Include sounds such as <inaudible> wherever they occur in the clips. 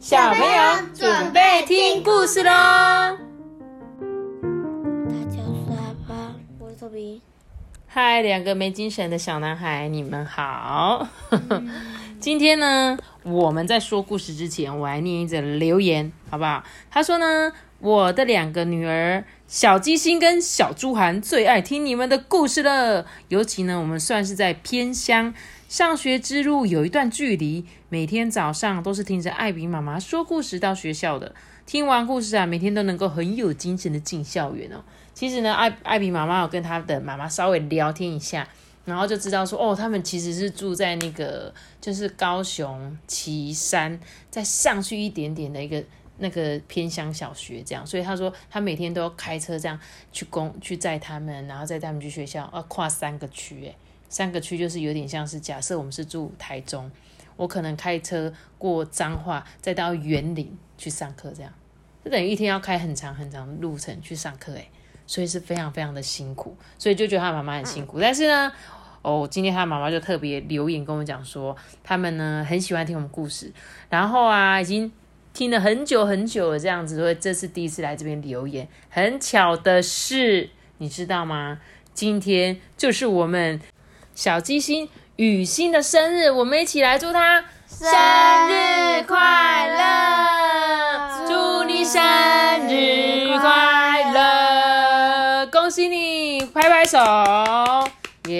小朋友准备听故事喽！大家是阿爸，我是托比。嗨，两个没精神的小男孩，你们好。<laughs> 今天呢，我们在说故事之前，我来念一则留言，好不好？他说呢，我的两个女儿小鸡心跟小猪涵最爱听你们的故事了。尤其呢，我们算是在偏乡，上学之路有一段距离，每天早上都是听着艾比妈妈说故事到学校的。听完故事啊，每天都能够很有精神的进校园哦。其实呢，艾艾比妈妈有跟她的妈妈稍微聊天一下，然后就知道说，哦，他们其实是住在那个就是高雄旗山，再上去一点点的一个那个偏乡小学这样。所以他说，他每天都要开车这样去公去载他们，然后载他们去学校，要跨三个区，诶，三个区就是有点像是假设我们是住台中，我可能开车过彰化，再到园林去上课这样。就等于一天要开很长很长的路程去上课，诶，所以是非常非常的辛苦，所以就觉得他妈妈很辛苦。但是呢，哦，今天他妈妈就特别留言跟我讲说，他们呢很喜欢听我们故事，然后啊已经听了很久很久了这样子，所以这次第一次来这边留言。很巧的是，你知道吗？今天就是我们小鸡心雨欣的生日，我们一起来祝他生日快乐！祝你生日快乐！恭喜你，拍拍手！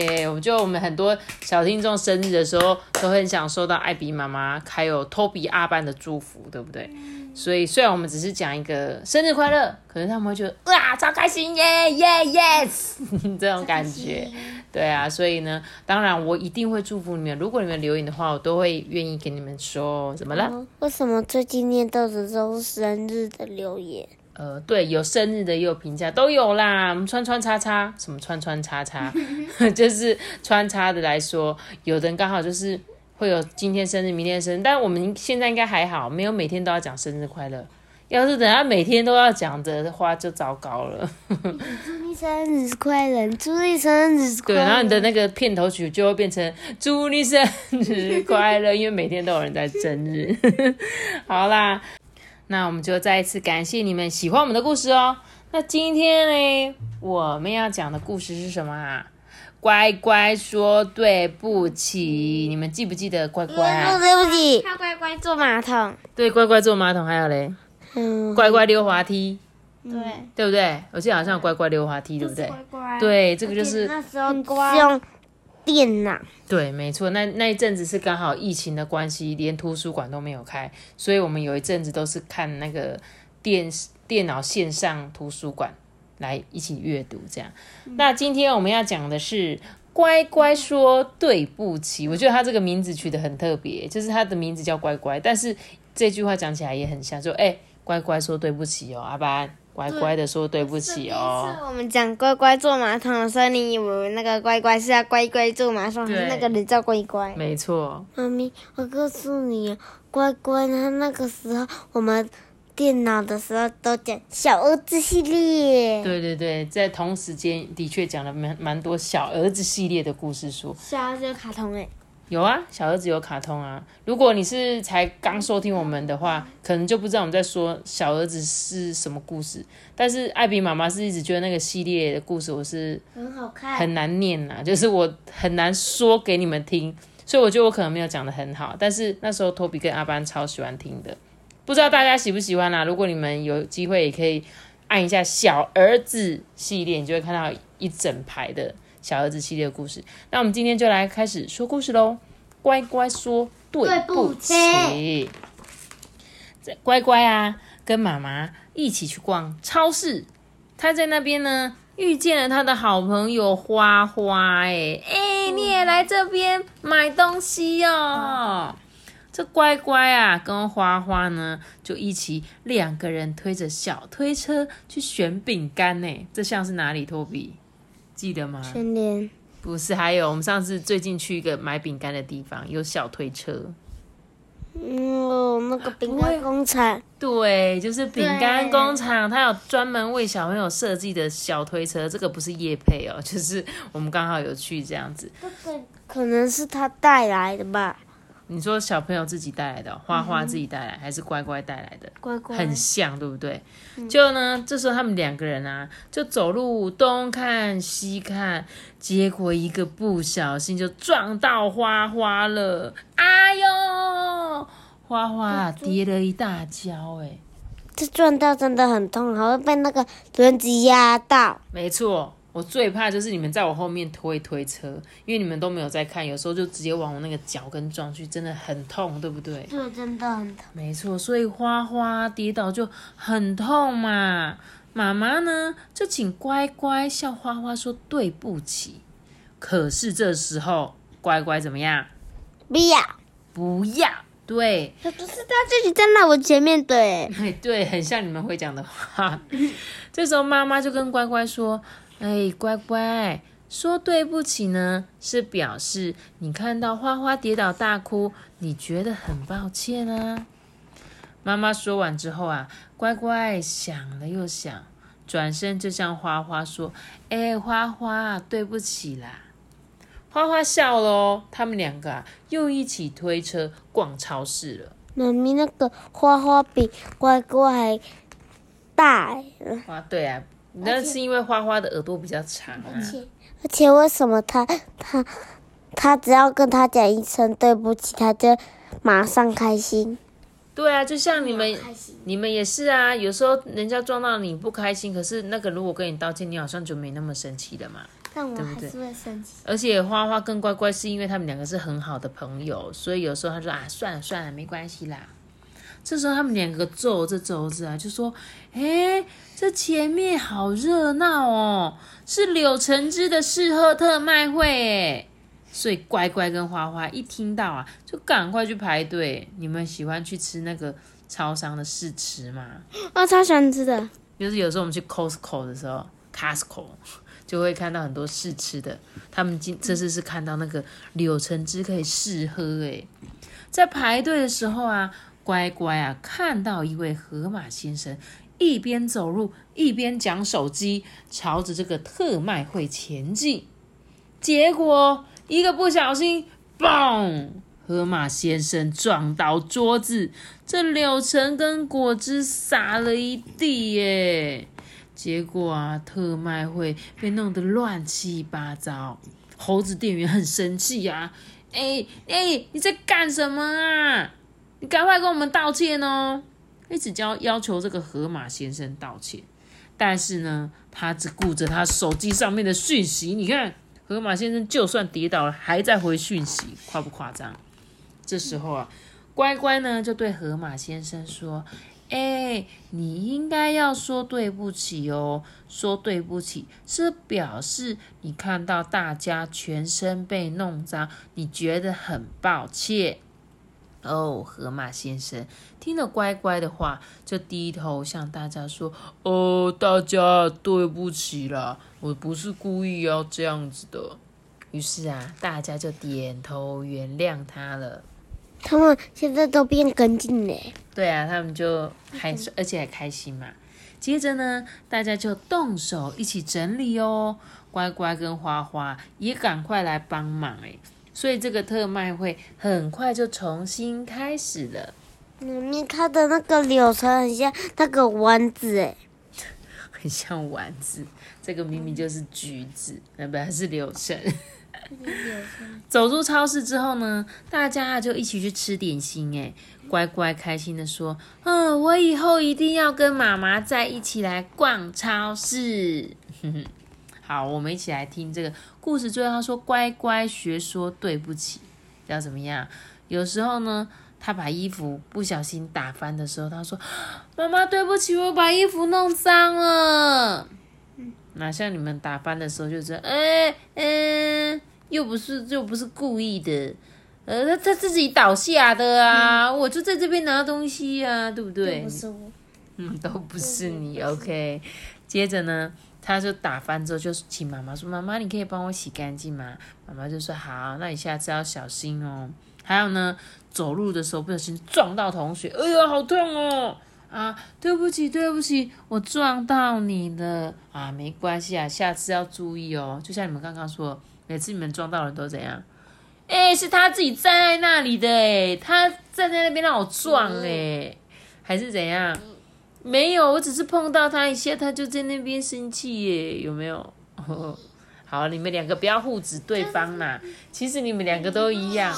耶！我觉得我们很多小听众生日的时候，都很想收到艾比妈妈还有托比阿班的祝福，对不对？所以虽然我们只是讲一个生日快乐，可是他们会觉得哇，超开心耶耶 yes <laughs> 这种感觉。对啊，所以呢，当然我一定会祝福你们。如果你们留言的话，我都会愿意给你们说。怎么了？为什么最近念到的都是生日的留言？呃，对，有生日的，也有评价，都有啦。我们穿穿插插，什么穿穿插插，<laughs> 就是穿插的来说，有的人刚好就是会有今天生日，明天生日，但我们现在应该还好，没有每天都要讲生日快乐。要是等下每天都要讲的话，就糟糕了。祝你生日快乐，祝你生日快对，然后你的那个片头曲就会变成祝你生日快乐，因为每天都有人在生日。<laughs> 好啦，那我们就再一次感谢你们喜欢我们的故事哦。那今天呢，我们要讲的故事是什么啊？乖乖说对不起，你们记不记得乖乖啊？对不起，他乖乖坐马桶。对，乖乖坐马桶，还有嘞，嗯，乖乖溜滑梯，对，对不对？我记得好像有乖乖溜滑梯，对不对？乖乖。对，这个就是那时候是用电脑。对，没错，那那一阵子是刚好疫情的关系，连图书馆都没有开，所以我们有一阵子都是看那个电视电脑线上图书馆来一起阅读这样。那今天我们要讲的是乖乖说对不起，我觉得他这个名字取得很特别，就是他的名字叫乖乖，但是这句话讲起来也很像，说哎、乖乖说对不起哦，阿班。乖乖的说对不起哦，是我们讲乖乖坐马桶的时候，你以为那个乖乖是要乖乖坐马桶，还是那个人叫乖乖？没错，妈咪，我告诉你，乖乖他那个时候我们电脑的时候都讲小儿子系列，对对对，在同时间的确讲了蛮蛮多小儿子系列的故事书。小儿子有卡通哎，有啊，小儿子有卡通啊。如果你是才刚收听我们的话，可能就不知道我们在说小儿子是什么故事。但是艾比妈妈是一直觉得那个系列的故事我是很好看。很难念呐、就是我很难说给你们听，所以我觉得我可能没有讲的很好。但是那时候托比跟阿班超喜欢听的，不知道大家喜不喜欢啊？如果你们有机会，也可以按一下小儿子系列，你就会看到一整排的小儿子系列的故事。那我们今天就来开始说故事喽。乖乖说对不对不起，这乖乖啊，跟妈妈一起去逛超市，他在那边呢遇见了他的好朋友花花、哎哎，你也来这边买东西哦。这乖乖啊，跟花花呢就一起两个人推着小推车去选饼干呢。这像是哪里？托比记得吗？全联不是，还有我们上次最近去一个买饼干的地方，有小推车。嗯，那个饼干工厂，对，就是饼干工厂，它有专门为小朋友设计的小推车。这个不是叶配哦，就是我们刚好有去这样子。这个可能是他带来的吧。你说小朋友自己带来的，花花自己带来，还是乖乖带来的？乖乖，很像，对不对？就呢，这时候他们两个人啊，就走路东看西看，结果一个不小心就撞到花花了，哎呦，花花跌了一大跤，哎，这撞到真的很痛，还会被那个轮子压到。没错。我最怕就是你们在我后面推推车，因为你们都没有在看，有时候就直接往我那个脚跟撞去，真的很痛，对不对？对，真的很痛。没错，所以花花跌倒就很痛嘛。妈妈呢就请乖乖向花花说对不起。可是这时候乖乖怎么样？不要，不要，对。不是他自己站在我前面，对。对，很像你们会讲的话。这时候妈妈就跟乖乖说。哎，乖乖，说对不起呢，是表示你看到花花跌倒大哭，你觉得很抱歉啊。妈妈说完之后啊，乖乖想了又想，转身就向花花说：“哎，花花，对不起啦。”花花笑了，他们两个啊，又一起推车逛超市了。妈咪，那个花花比乖乖还大。花，对啊。那是因为花花的耳朵比较长啊，而且为什么他他他只要跟他讲一声对不起，他就马上开心？对啊，就像你们你们也是啊，有时候人家撞到你不开心，可是那个如果跟你道歉，你好像就没那么生气了嘛。但我还是会生气。而且花花跟乖乖是因为他们两个是很好的朋友，所以有时候他说啊，算了算了，没关系啦。这时候他们两个皱着皱着啊，就说：“哎，这前面好热闹哦，是柳橙汁的试喝特卖会哎。”所以乖乖跟花花一听到啊，就赶快去排队。你们喜欢去吃那个超商的试吃吗？我超喜欢吃的。就是有时候我们去 Costco 的时候，Costco <laughs> 就会看到很多试吃的。他们今这次是看到那个柳橙汁可以试喝哎，在排队的时候啊。乖乖啊！看到一位河马先生一边走路一边讲手机，朝着这个特卖会前进。结果一个不小心，嘣！河马先生撞到桌子，这柳橙跟果汁洒了一地耶。结果啊，特卖会被弄得乱七八糟。猴子店员很生气呀！哎哎，你在干什么啊？你赶快跟我们道歉哦！一直叫要求这个河马先生道歉，但是呢，他只顾着他手机上面的讯息。你看，河马先生就算跌倒了，还在回讯息，夸不夸张？这时候啊，乖乖呢就对河马先生说：“哎，你应该要说对不起哦，说对不起是表示你看到大家全身被弄脏，你觉得很抱歉。”哦，河马先生听了乖乖的话，就低头向大家说：“哦，大家对不起啦，我不是故意要这样子的。”于是啊，大家就点头原谅他了。他们现在都变干净嘞。对啊，他们就还而且还开心嘛。接着呢，大家就动手一起整理哦。乖乖跟花花也赶快来帮忙哎。所以这个特卖会很快就重新开始了。里面看的那个柳橙很像那个丸子哎，很像丸子。这个明明就是橘子，那不是柳橙。走出超市之后呢，大家就一起去吃点心哎，乖乖开心的说：“嗯，我以后一定要跟妈妈在一起来逛超市。” <laughs> 好，我们一起来听这个故事。最后他说：“乖乖学说对不起，要怎么样？有时候呢，他把衣服不小心打翻的时候，他说：‘妈妈对不起，我把衣服弄脏了。’哪像你们打翻的时候，就是哎嗯，又不是又不是故意的，呃，他他自己倒下的啊，我就在这边拿东西啊，对不对？不是我，嗯，<laughs> 都不是你。OK，接着呢？”他就打翻之后，就请妈妈说：“妈妈，你可以帮我洗干净吗？”妈妈就说：“好，那你下次要小心哦。”还有呢，走路的时候不小心撞到同学，哎呀，好痛哦！啊，对不起，对不起，我撞到你了啊，没关系啊，下次要注意哦。就像你们刚刚说，每次你们撞到人都怎样？哎，是他自己站在那里的，哎，他站在那边让我撞，哎，还是怎样？没有，我只是碰到他一下，他就在那边生气，耶，有没有？<laughs> 好，你们两个不要互指对方啦。其实你们两个都一样。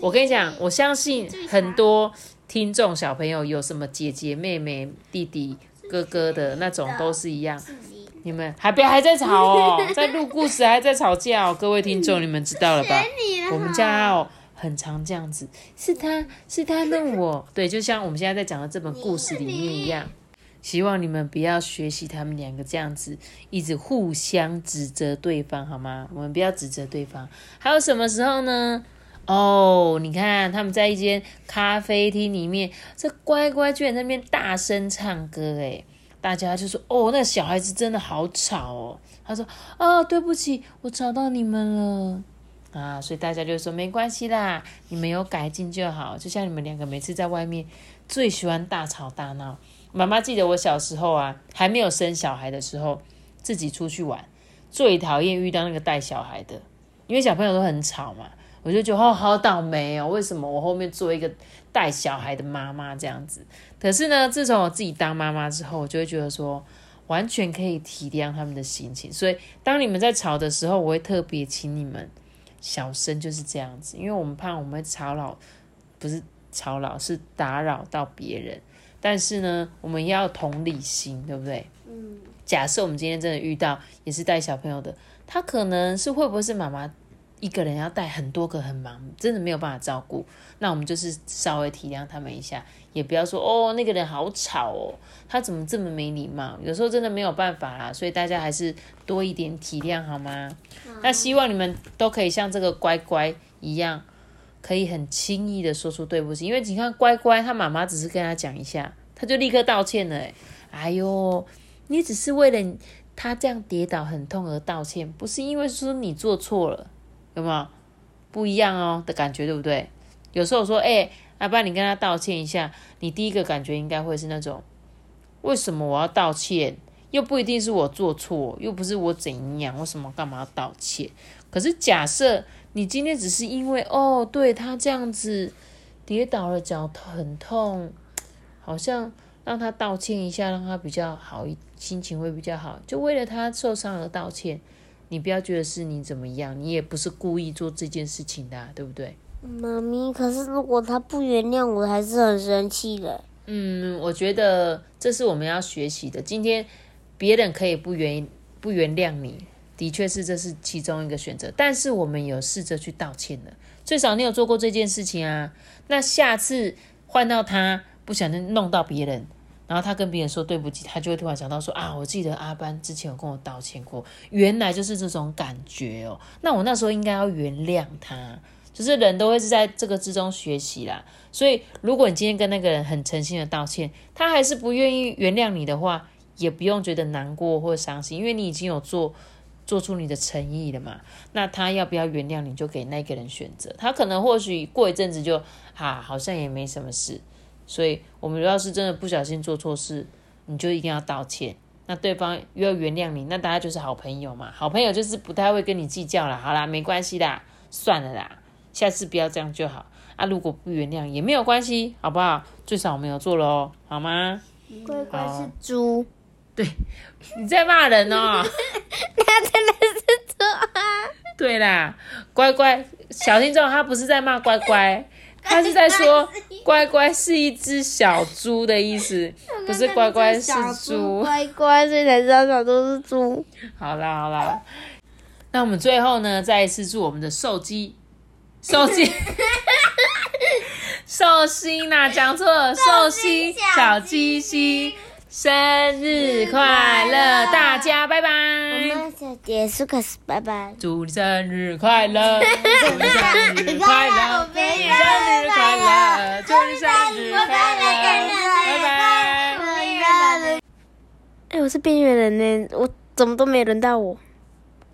我跟你讲，我相信很多听众小朋友有什么姐姐、妹妹、弟弟、哥哥的那种，都是一样。你们还别还在吵哦，在录故事还在吵架哦，各位听众，你们知道了吧？<laughs> 我们家哦，很常这样子，是他是他弄我，对，就像我们现在在讲的这本故事里面一样。希望你们不要学习他们两个这样子，一直互相指责对方，好吗？我们不要指责对方。还有什么时候呢？哦，你看他们在一间咖啡厅里面，这乖乖居然在那边大声唱歌，诶大家就说：“哦，那个小孩子真的好吵哦。”他说：“啊，对不起，我吵到你们了啊。”所以大家就说：“没关系啦，你们有改进就好。”就像你们两个每次在外面最喜欢大吵大闹。妈妈记得我小时候啊，还没有生小孩的时候，自己出去玩，最讨厌遇到那个带小孩的，因为小朋友都很吵嘛，我就觉得哦，好倒霉哦，为什么我后面做一个带小孩的妈妈这样子？可是呢，自从我自己当妈妈之后，我就会觉得说，完全可以体谅他们的心情。所以，当你们在吵的时候，我会特别请你们小声，就是这样子，因为我们怕我们吵扰，不是吵扰，是打扰到别人。但是呢，我们要同理心，对不对？嗯。假设我们今天真的遇到也是带小朋友的，他可能是会不会是妈妈？一个人要带很多个，很忙，真的没有办法照顾。那我们就是稍微体谅他们一下，也不要说哦，那个人好吵哦，他怎么这么没礼貌？有时候真的没有办法啦，所以大家还是多一点体谅好吗？那希望你们都可以像这个乖乖一样，可以很轻易的说出对不起。因为你看乖乖，他妈妈只是跟他讲一下，他就立刻道歉了。哎呦，你只是为了他这样跌倒很痛而道歉，不是因为说你做错了。有没有不一样哦的感觉，对不对？有时候说，哎，阿爸，你跟他道歉一下，你第一个感觉应该会是那种，为什么我要道歉？又不一定是我做错，又不是我怎样，为什么干嘛要道歉？可是假设你今天只是因为，哦，对他这样子跌倒了，脚很痛，好像让他道歉一下，让他比较好，心情会比较好，就为了他受伤而道歉。你不要觉得是你怎么样，你也不是故意做这件事情的，对不对？妈咪，可是如果他不原谅我，还是很生气的。嗯，我觉得这是我们要学习的。今天别人可以不原不原谅你，的确是这是其中一个选择。但是我们有试着去道歉的，最少你有做过这件事情啊。那下次换到他不小心弄到别人。然后他跟别人说对不起，他就会突然想到说啊，我记得阿班之前有跟我道歉过，原来就是这种感觉哦。那我那时候应该要原谅他，就是人都会是在这个之中学习啦。所以如果你今天跟那个人很诚心的道歉，他还是不愿意原谅你的话，也不用觉得难过或伤心，因为你已经有做做出你的诚意了嘛。那他要不要原谅你，就给那个人选择。他可能或许过一阵子就啊，好像也没什么事。所以，我们要是真的不小心做错事，你就一定要道歉。那对方又要原谅你，那大家就是好朋友嘛。好朋友就是不太会跟你计较了。好啦，没关系啦，算了啦，下次不要这样就好。啊，如果不原谅也没有关系，好不好？最少我没有做了哦，好吗？乖乖是猪。对，你在骂人哦。<laughs> 他真的是猪啊。对啦，乖乖，小听众，他不是在骂乖乖。<laughs> 他是在说乖乖是一只小猪的意思，<laughs> 不是乖乖是猪。乖乖，所以才知道小猪是猪。好啦好啦，那我们最后呢，再一次祝我们的寿鸡，寿鸡，寿星呐，讲错了，寿星小鸡鸡。生日快乐，大家拜拜。我们小结束，可是拜拜。祝你生日快乐，祝你生日快乐，祝你生日快乐，祝你生日快乐，拜拜。哎，我是边缘人呢，我怎么都没轮到我。